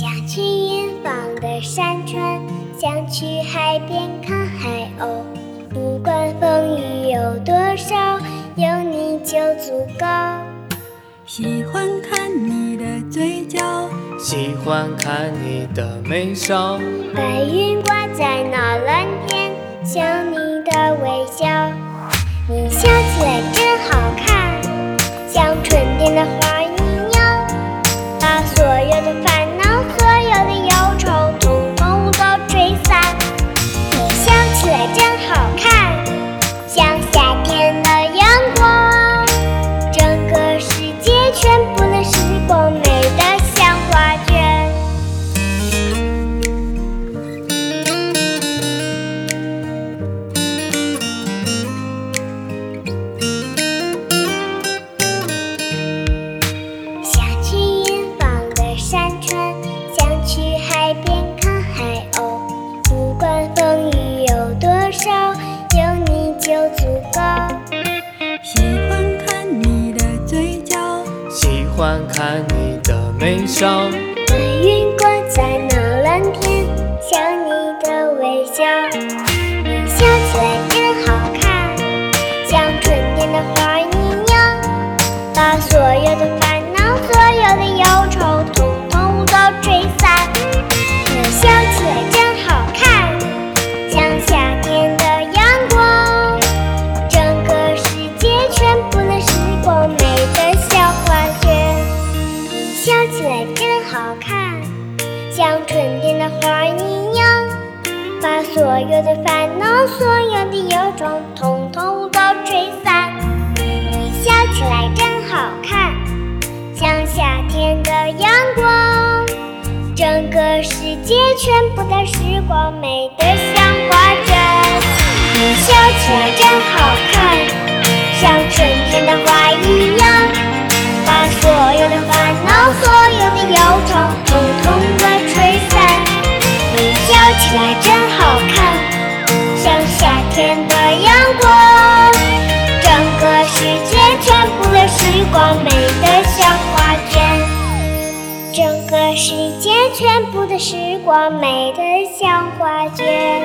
想去远方的山川，想去海边看海鸥。不管风雨有多少，有你就足够。喜欢看你的嘴角，喜欢看你的眉梢。白云挂在那蓝天，像你的微笑。欢看你的眉梢。像春天的花一样，把所有的烦恼、所有的忧愁，统统都吹散。你笑起来真好看，像夏天的阳光，整个世界全部的时光美得像画卷。你笑起来这世界全部的时光美得像画卷。